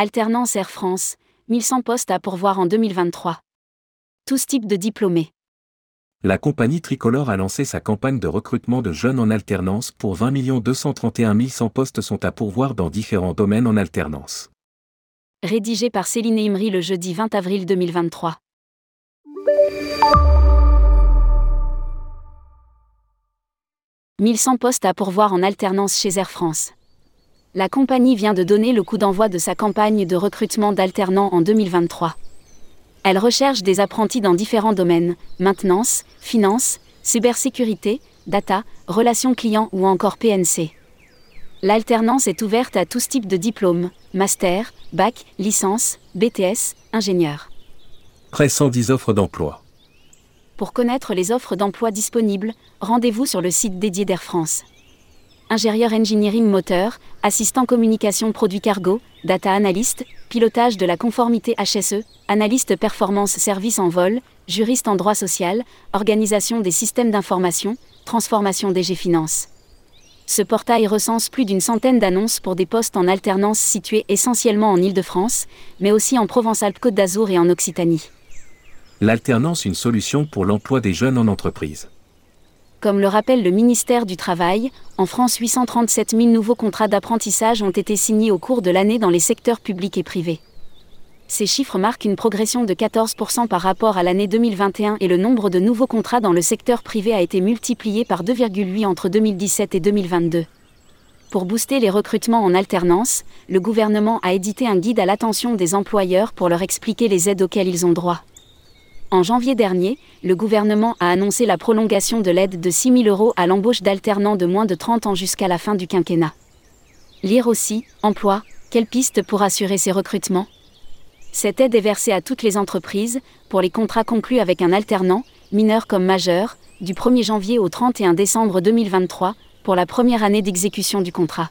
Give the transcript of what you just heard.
Alternance Air France, 1100 postes à pourvoir en 2023. Tous types de diplômés. La compagnie tricolore a lancé sa campagne de recrutement de jeunes en alternance pour 20 231 100 postes sont à pourvoir dans différents domaines en alternance. Rédigé par Céline Imri le jeudi 20 avril 2023. « 1100 postes à pourvoir en alternance chez Air France. La compagnie vient de donner le coup d'envoi de sa campagne de recrutement d'alternants en 2023. Elle recherche des apprentis dans différents domaines, maintenance, finance, cybersécurité, data, relations clients ou encore PNC. L'alternance est ouverte à tous types de diplômes, master, bac, licence, BTS, ingénieur. Près 110 offres d'emploi. Pour connaître les offres d'emploi disponibles, rendez-vous sur le site dédié d'Air France ingénieur engineering moteur, assistant communication produit cargo, data analyst, pilotage de la conformité HSE, analyste performance service en vol, juriste en droit social, organisation des systèmes d'information, transformation DG Finance. Ce portail recense plus d'une centaine d'annonces pour des postes en alternance situés essentiellement en Île-de-France, mais aussi en Provence-Alpes-Côte d'Azur et en Occitanie. L'alternance une solution pour l'emploi des jeunes en entreprise. Comme le rappelle le ministère du Travail, en France 837 000 nouveaux contrats d'apprentissage ont été signés au cours de l'année dans les secteurs publics et privés. Ces chiffres marquent une progression de 14% par rapport à l'année 2021 et le nombre de nouveaux contrats dans le secteur privé a été multiplié par 2,8 entre 2017 et 2022. Pour booster les recrutements en alternance, le gouvernement a édité un guide à l'attention des employeurs pour leur expliquer les aides auxquelles ils ont droit. En janvier dernier, le gouvernement a annoncé la prolongation de l'aide de 6 000 euros à l'embauche d'alternants de moins de 30 ans jusqu'à la fin du quinquennat. Lire aussi, emploi, quelle piste pour assurer ces recrutements? Cette aide est versée à toutes les entreprises, pour les contrats conclus avec un alternant, mineur comme majeur, du 1er janvier au 31 décembre 2023, pour la première année d'exécution du contrat.